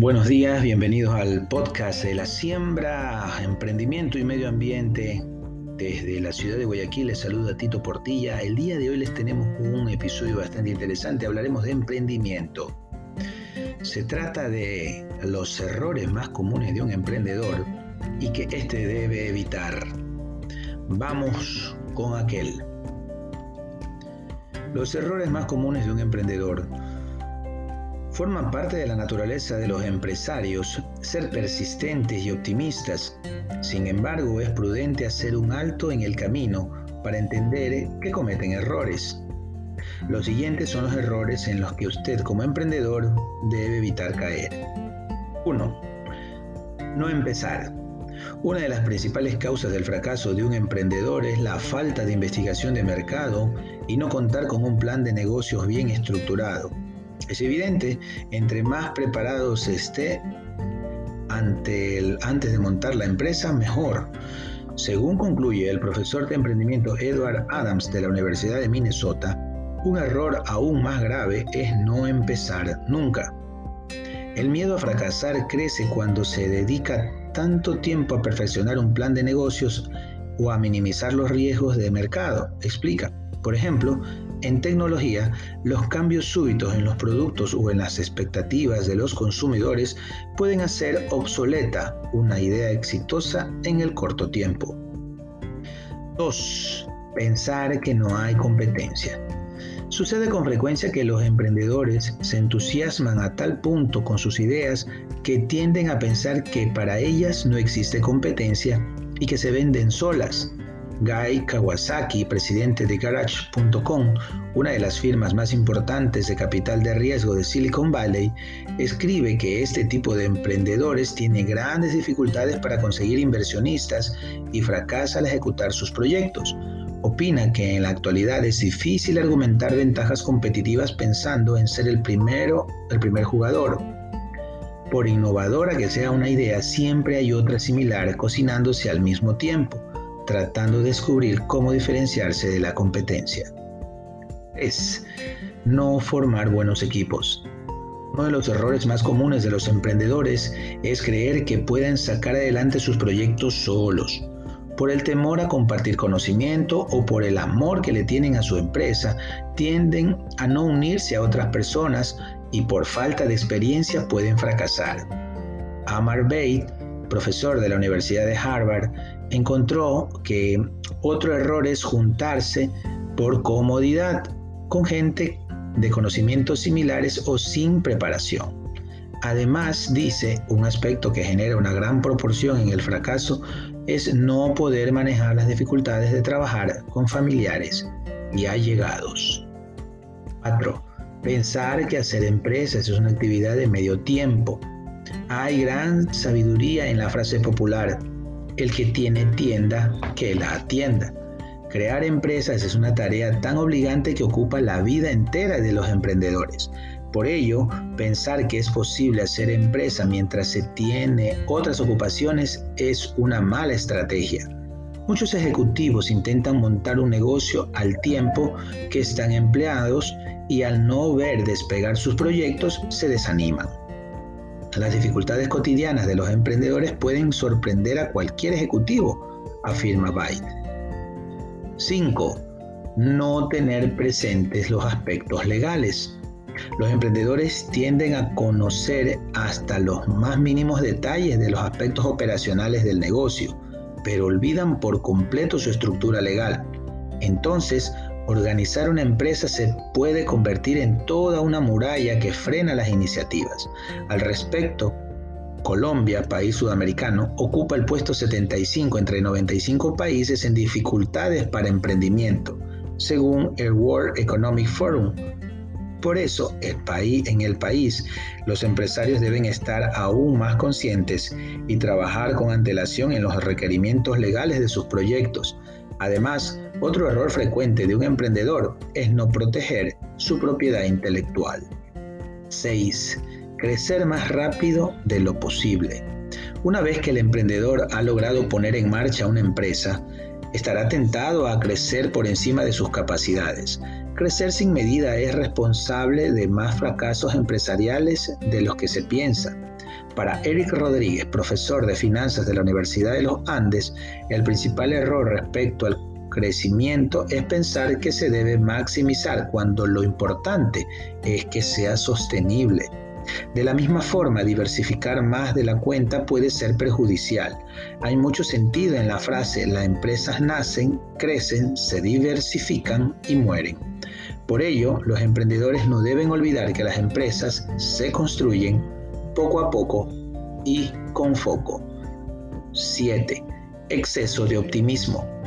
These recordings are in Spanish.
Buenos días, bienvenidos al podcast de la siembra, emprendimiento y medio ambiente. Desde la ciudad de Guayaquil les saluda Tito Portilla. El día de hoy les tenemos un episodio bastante interesante. Hablaremos de emprendimiento. Se trata de los errores más comunes de un emprendedor y que éste debe evitar. Vamos con aquel. Los errores más comunes de un emprendedor Forma parte de la naturaleza de los empresarios ser persistentes y optimistas. Sin embargo, es prudente hacer un alto en el camino para entender que cometen errores. Los siguientes son los errores en los que usted como emprendedor debe evitar caer. 1. No empezar. Una de las principales causas del fracaso de un emprendedor es la falta de investigación de mercado y no contar con un plan de negocios bien estructurado. Es evidente, entre más preparados esté ante antes de montar la empresa, mejor. Según concluye el profesor de emprendimiento Edward Adams de la Universidad de Minnesota, un error aún más grave es no empezar nunca. El miedo a fracasar crece cuando se dedica tanto tiempo a perfeccionar un plan de negocios o a minimizar los riesgos de mercado, explica. Por ejemplo, en tecnología, los cambios súbitos en los productos o en las expectativas de los consumidores pueden hacer obsoleta una idea exitosa en el corto tiempo. 2. Pensar que no hay competencia. Sucede con frecuencia que los emprendedores se entusiasman a tal punto con sus ideas que tienden a pensar que para ellas no existe competencia y que se venden solas Guy Kawasaki, presidente de Garage.com, una de las firmas más importantes de capital de riesgo de Silicon Valley, escribe que este tipo de emprendedores tiene grandes dificultades para conseguir inversionistas y fracasa al ejecutar sus proyectos. Opina que en la actualidad es difícil argumentar ventajas competitivas pensando en ser el primero, el primer jugador. Por innovadora que sea una idea, siempre hay otra similar cocinándose al mismo tiempo tratando de descubrir cómo diferenciarse de la competencia. Es no formar buenos equipos. Uno de los errores más comunes de los emprendedores es creer que pueden sacar adelante sus proyectos solos. Por el temor a compartir conocimiento o por el amor que le tienen a su empresa, tienden a no unirse a otras personas y por falta de experiencia pueden fracasar. Amar Bate, profesor de la Universidad de Harvard, encontró que otro error es juntarse por comodidad con gente de conocimientos similares o sin preparación. Además, dice, un aspecto que genera una gran proporción en el fracaso es no poder manejar las dificultades de trabajar con familiares y allegados. 4. Pensar que hacer empresas es una actividad de medio tiempo. Hay gran sabiduría en la frase popular, el que tiene tienda que la atienda. Crear empresas es una tarea tan obligante que ocupa la vida entera de los emprendedores. Por ello, pensar que es posible hacer empresa mientras se tiene otras ocupaciones es una mala estrategia. Muchos ejecutivos intentan montar un negocio al tiempo que están empleados y al no ver despegar sus proyectos se desaniman. Las dificultades cotidianas de los emprendedores pueden sorprender a cualquier ejecutivo, afirma Byte. 5. No tener presentes los aspectos legales. Los emprendedores tienden a conocer hasta los más mínimos detalles de los aspectos operacionales del negocio, pero olvidan por completo su estructura legal. Entonces, Organizar una empresa se puede convertir en toda una muralla que frena las iniciativas. Al respecto, Colombia, país sudamericano, ocupa el puesto 75 entre 95 países en dificultades para emprendimiento, según el World Economic Forum. Por eso, en el país, los empresarios deben estar aún más conscientes y trabajar con antelación en los requerimientos legales de sus proyectos. Además, otro error frecuente de un emprendedor es no proteger su propiedad intelectual. 6. Crecer más rápido de lo posible. Una vez que el emprendedor ha logrado poner en marcha una empresa, estará tentado a crecer por encima de sus capacidades. Crecer sin medida es responsable de más fracasos empresariales de los que se piensa. Para Eric Rodríguez, profesor de finanzas de la Universidad de los Andes, el principal error respecto al crecimiento es pensar que se debe maximizar cuando lo importante es que sea sostenible. De la misma forma, diversificar más de la cuenta puede ser perjudicial. Hay mucho sentido en la frase las empresas nacen, crecen, se diversifican y mueren. Por ello, los emprendedores no deben olvidar que las empresas se construyen poco a poco y con foco. 7. Exceso de optimismo.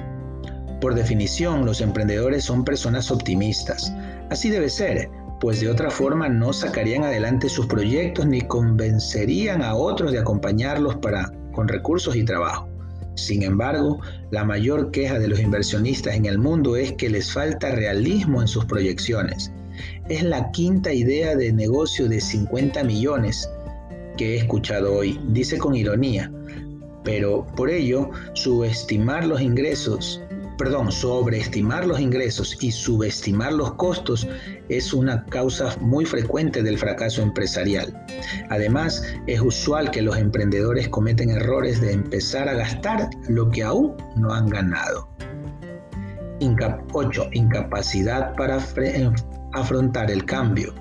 Por definición, los emprendedores son personas optimistas. Así debe ser, pues de otra forma no sacarían adelante sus proyectos ni convencerían a otros de acompañarlos para con recursos y trabajo. Sin embargo, la mayor queja de los inversionistas en el mundo es que les falta realismo en sus proyecciones. Es la quinta idea de negocio de 50 millones que he escuchado hoy, dice con ironía, pero por ello subestimar los ingresos perdón, sobreestimar los ingresos y subestimar los costos es una causa muy frecuente del fracaso empresarial. Además, es usual que los emprendedores cometen errores de empezar a gastar lo que aún no han ganado. 8. Incapacidad para afrontar el cambio.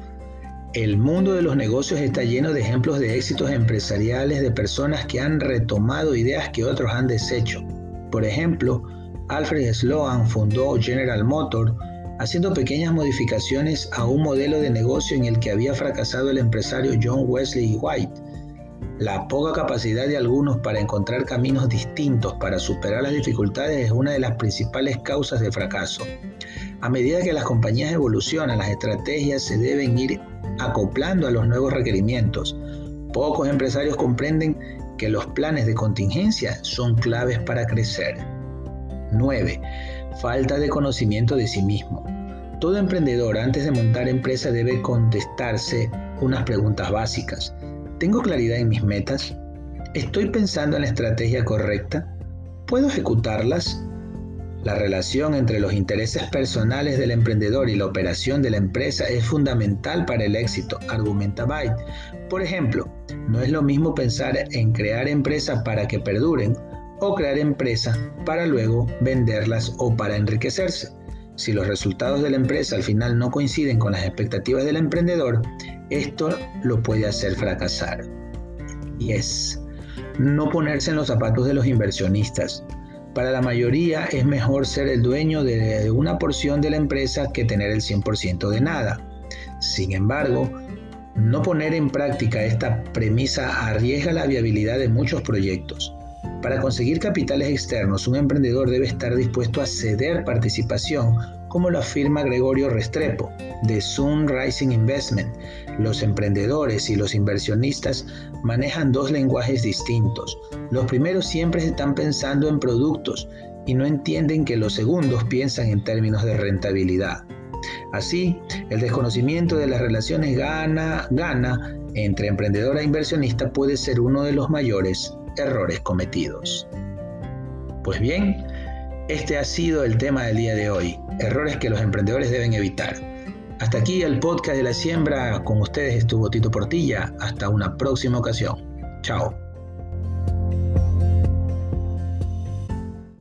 El mundo de los negocios está lleno de ejemplos de éxitos empresariales de personas que han retomado ideas que otros han deshecho. Por ejemplo, Alfred Sloan fundó General Motors haciendo pequeñas modificaciones a un modelo de negocio en el que había fracasado el empresario John Wesley White. La poca capacidad de algunos para encontrar caminos distintos para superar las dificultades es una de las principales causas de fracaso. A medida que las compañías evolucionan, las estrategias se deben ir acoplando a los nuevos requerimientos. Pocos empresarios comprenden que los planes de contingencia son claves para crecer. 9. Falta de conocimiento de sí mismo. Todo emprendedor antes de montar empresa debe contestarse unas preguntas básicas. ¿Tengo claridad en mis metas? ¿Estoy pensando en la estrategia correcta? ¿Puedo ejecutarlas? La relación entre los intereses personales del emprendedor y la operación de la empresa es fundamental para el éxito, argumenta Byte. Por ejemplo, no es lo mismo pensar en crear empresas para que perduren o crear empresas para luego venderlas o para enriquecerse. Si los resultados de la empresa al final no coinciden con las expectativas del emprendedor, esto lo puede hacer fracasar. Y es no ponerse en los zapatos de los inversionistas. Para la mayoría es mejor ser el dueño de una porción de la empresa que tener el 100% de nada. Sin embargo, no poner en práctica esta premisa arriesga la viabilidad de muchos proyectos. Para conseguir capitales externos, un emprendedor debe estar dispuesto a ceder participación, como lo afirma Gregorio Restrepo, de Sun Rising Investment. Los emprendedores y los inversionistas manejan dos lenguajes distintos. Los primeros siempre están pensando en productos y no entienden que los segundos piensan en términos de rentabilidad. Así, el desconocimiento de las relaciones gana-gana entre emprendedor e inversionista puede ser uno de los mayores errores cometidos. Pues bien, este ha sido el tema del día de hoy, errores que los emprendedores deben evitar. Hasta aquí el podcast de la siembra, con ustedes estuvo Tito Portilla, hasta una próxima ocasión. Chao.